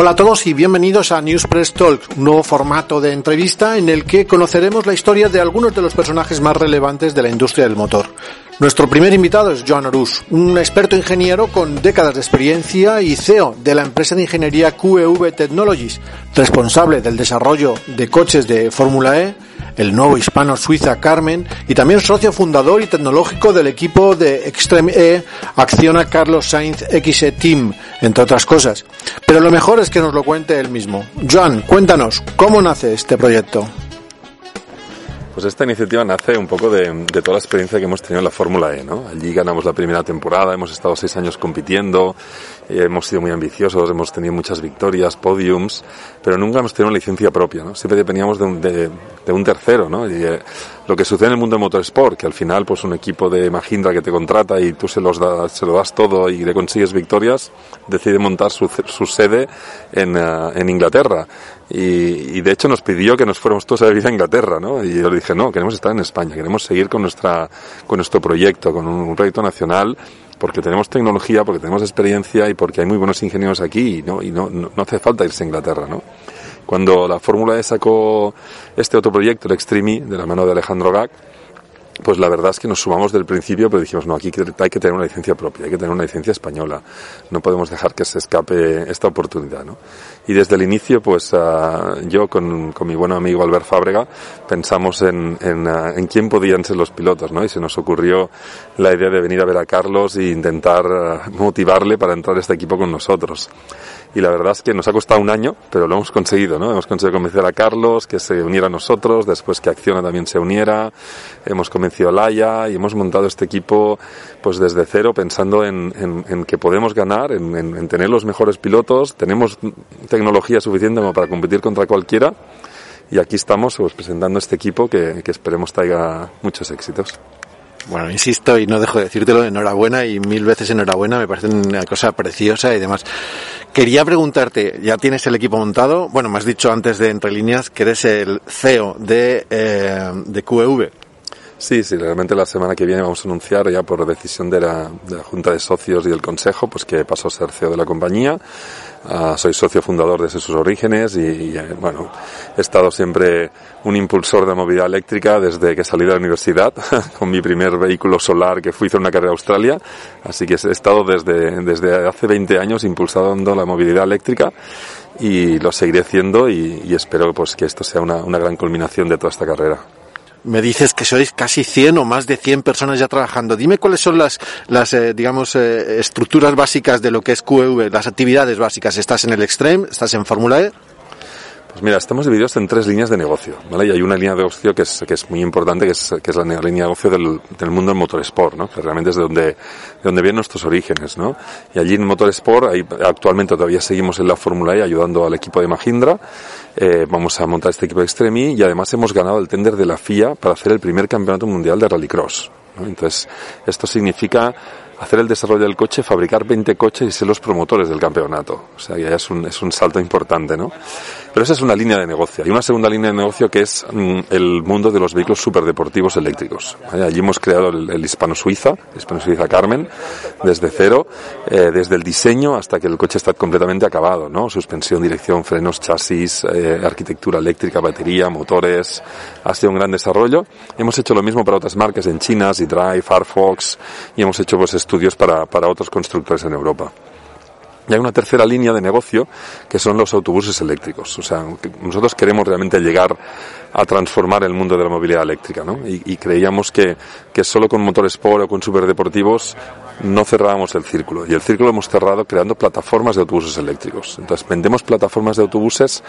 Hola a todos y bienvenidos a Newspress Talk, un nuevo formato de entrevista en el que conoceremos la historia de algunos de los personajes más relevantes de la industria del motor. Nuestro primer invitado es Joan Orus, un experto ingeniero con décadas de experiencia y CEO de la empresa de ingeniería QEV Technologies, responsable del desarrollo de coches de Fórmula E, el nuevo hispano suiza Carmen y también socio fundador y tecnológico del equipo de Extreme E Acciona Carlos Sainz XE Team, entre otras cosas. Pero lo mejor es que nos lo cuente él mismo. Joan, cuéntanos, ¿cómo nace este proyecto? Pues esta iniciativa nace un poco de, toda la experiencia que hemos tenido en la Fórmula E, ¿no? Allí ganamos la primera temporada, hemos estado seis años compitiendo, eh, hemos sido muy ambiciosos, hemos tenido muchas victorias, podiums, pero nunca hemos tenido una licencia propia, ¿no? Siempre dependíamos de un, de, de un tercero, ¿no? Y, eh, lo que sucede en el mundo del motorsport, que al final, pues un equipo de Mahindra que te contrata y tú se, los da, se lo das todo y le consigues victorias, decide montar su, sede en, uh, en Inglaterra. Y, de hecho nos pidió que nos fuéramos todos a vivir a Inglaterra, ¿no? Y yo le dije, no, queremos estar en España, queremos seguir con nuestra, con nuestro proyecto, con un, proyecto nacional, porque tenemos tecnología, porque tenemos experiencia y porque hay muy buenos ingenieros aquí y no, y no, no hace falta irse a Inglaterra, ¿no? Cuando la Fórmula E sacó este otro proyecto, el Extreme, de la mano de Alejandro Gac, pues la verdad es que nos sumamos del principio, pero dijimos, no, aquí hay que tener una licencia propia, hay que tener una licencia española. No podemos dejar que se escape esta oportunidad, ¿no? Y desde el inicio, pues uh, yo con, con, mi buen amigo Albert Fábrega pensamos en, en, uh, en, quién podían ser los pilotos, ¿no? Y se nos ocurrió la idea de venir a ver a Carlos e intentar uh, motivarle para entrar a este equipo con nosotros y la verdad es que nos ha costado un año, pero lo hemos conseguido, ¿no? Hemos conseguido convencer a Carlos que se uniera a nosotros, después que Acciona también se uniera, hemos convencido a Laia y hemos montado este equipo pues desde cero pensando en, en, que podemos ganar, en, tener los mejores pilotos, tenemos tecnología suficiente como para competir contra cualquiera y aquí estamos pues, presentando este equipo que, que esperemos traiga muchos éxitos. Bueno, insisto y no dejo de decírtelo, enhorabuena y mil veces enhorabuena, me parece una cosa preciosa y demás. Quería preguntarte, ya tienes el equipo montado, bueno, me has dicho antes de entre líneas que eres el CEO de, eh, de QEV. Sí, sí, realmente la semana que viene vamos a anunciar ya por decisión de la, de la Junta de Socios y del Consejo, pues que paso a ser CEO de la compañía. Uh, soy socio fundador desde sus orígenes y, eh, bueno, he estado siempre un impulsor de movilidad eléctrica desde que salí de la universidad con mi primer vehículo solar que fui a hacer una carrera a Australia. Así que he estado desde, desde hace 20 años impulsando la movilidad eléctrica y lo seguiré haciendo y, y espero pues que esto sea una, una gran culminación de toda esta carrera me dices que sois casi 100 o más de 100 personas ya trabajando. Dime cuáles son las, las eh, digamos, eh, estructuras básicas de lo que es QEV, las actividades básicas. ¿Estás en el Extreme? ¿Estás en Fórmula E? Pues mira, estamos divididos en tres líneas de negocio, ¿vale? Y hay una línea de negocio que es, que es muy importante, que es, que es la línea de negocio del, del mundo del motorsport, ¿no? Que realmente es de donde, de donde vienen nuestros orígenes, ¿no? Y allí en motorsport, ahí, actualmente todavía seguimos en la Fórmula E ayudando al equipo de Mahindra. Eh, vamos a montar este equipo de Extremi y además hemos ganado el tender de la FIA para hacer el primer campeonato mundial de rallycross. Entonces, esto significa hacer el desarrollo del coche, fabricar 20 coches y ser los promotores del campeonato. O sea, ya es un, es un salto importante, ¿no? Pero esa es una línea de negocio. Hay una segunda línea de negocio que es mm, el mundo de los vehículos superdeportivos eléctricos. Allí hemos creado el, el hispano-suiza, el hispano-suiza Carmen, desde cero, eh, desde el diseño hasta que el coche está completamente acabado, ¿no? Suspensión, dirección, frenos, chasis, eh, arquitectura eléctrica, batería, motores. Ha sido un gran desarrollo. Hemos hecho lo mismo para otras marcas en China, Z-Drive, Firefox, y hemos hecho pues estudios para, para otros constructores en Europa. Y hay una tercera línea de negocio que son los autobuses eléctricos. O sea, nosotros queremos realmente llegar a transformar el mundo de la movilidad eléctrica, ¿no? Y, creíamos que, que solo con motores Sport o con superdeportivos no cerrábamos el círculo. Y el círculo lo hemos cerrado creando plataformas de autobuses eléctricos. Entonces, vendemos plataformas de autobuses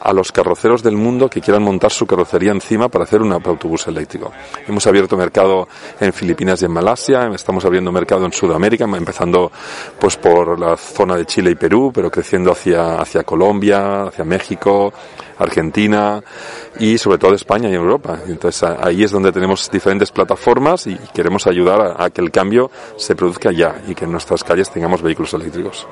a los carroceros del mundo que quieran montar su carrocería encima para hacer un autobús eléctrico. Hemos abierto mercado en Filipinas y en Malasia, estamos abriendo mercado en Sudamérica, empezando pues por la zona de Chile y Perú, pero creciendo hacia, hacia Colombia, hacia México, Argentina y sobre todo España y Europa. Entonces ahí es donde tenemos diferentes plataformas y queremos ayudar a, que el cambio se produzca ya y que en nuestras calles tengamos vehículos eléctricos.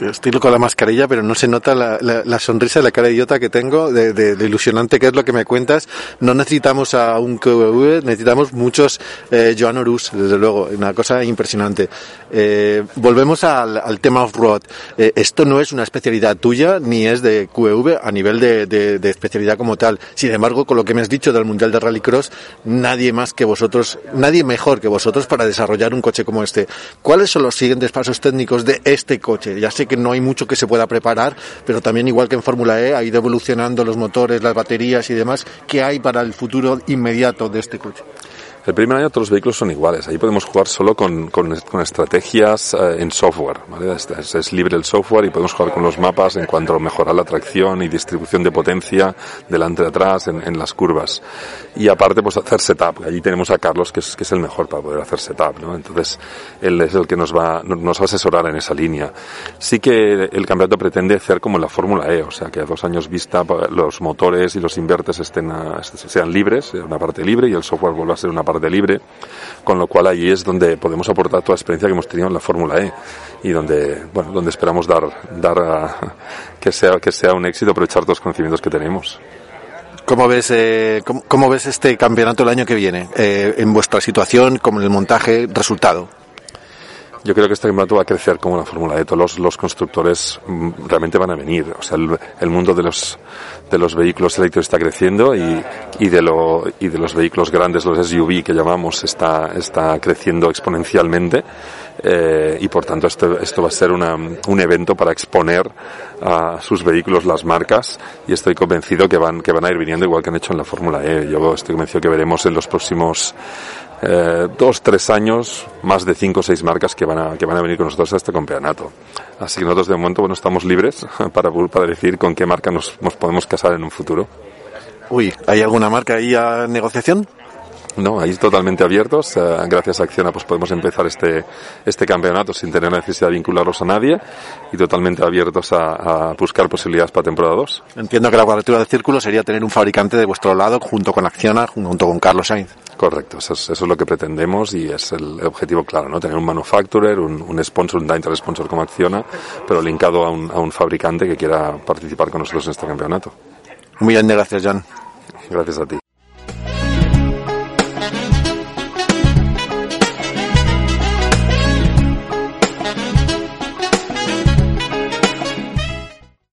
Estoy con la mascarilla, pero no se nota la, sonrisa de la cara idiota que tengo, de, ilusionante que es lo que me cuentas. No necesitamos a un QV, necesitamos muchos eh, Joan desde luego, una cosa impresionante. Eh, volvemos al, tema off-road. Eh, esto no es una especialidad tuya, ni es de QV a nivel de, especialidad como tal. Sin embargo, con lo que me has dicho del Mundial de Rallycross, nadie más que vosotros, nadie mejor que vosotros para desarrollar un coche como este. ¿Cuáles son los siguientes pasos técnicos de este coche? Sé que no hay mucho que se pueda preparar, pero también igual que en Fórmula E ha ido evolucionando los motores, las baterías y demás. ¿Qué hay para el futuro inmediato de este coche? El primer año todos los vehículos son iguales. Ahí podemos jugar solo con, con, estrategias eh, en software. Es, libre el software y podemos jugar con los mapas en cuanto a mejorar la tracción y distribución de potencia delante de atrás en, en las curvas. Y aparte, pues hacer setup. Allí tenemos a Carlos, que es, que es el mejor para poder hacer setup. ¿no? Entonces, él es el que nos va, nos va a asesorar en esa línea. Sí que el campeonato pretende hacer como la Fórmula E, o sea, que a dos años vista los motores y los invertes estén sean libres, una parte libre y el software vuelva a ser una parte de libre, con lo cual ahí es donde podemos aportar toda la experiencia que hemos tenido en la Fórmula E y donde, bueno, donde esperamos dar, dar que, sea, que sea un éxito aprovechar todos los conocimientos que tenemos. ¿Cómo ves, eh, cómo, ves este campeonato el año que viene? Eh, en vuestra situación, como en el montaje, resultado. Yo creo que este campeonato va a crecer como la Fórmula E. Todos los, los, constructores mm, realmente van a venir. O sea, el, mundo de los, de los vehículos eléctricos está creciendo y, y, de lo, y de los vehículos grandes, los SUV que llamamos, está, está creciendo exponencialmente. Eh, y por tanto esto, esto va a ser una, un evento para exponer a sus vehículos las marcas y estoy convencido que van, que van a ir viniendo igual que han hecho en la Fórmula E. Yo estoy convencido que veremos en los próximos eh, dos, tres años, más de cinco o seis marcas que van, a, que van a venir con nosotros a este campeonato. Así que nosotros de momento bueno, estamos libres para, para decir con qué marca nos, nos podemos casar en un futuro. Uy, ¿hay alguna marca ahí a negociación? No, ahí totalmente abiertos. Eh, gracias a Acciona pues podemos empezar este, este campeonato sin tener la necesidad de vincularlos a nadie y totalmente abiertos a, a buscar posibilidades para temporada 2. Entiendo que la cuadratura del círculo sería tener un fabricante de vuestro lado junto con Acciona, junto con Carlos Sainz. Correcto, eso es, eso es lo que pretendemos y es el objetivo claro, ¿no? Tener un manufacturer, un, un sponsor, un dinner sponsor como Acciona, pero linkado a un, a un fabricante que quiera participar con nosotros en este campeonato. Muy bien, gracias, Jan. Gracias a ti.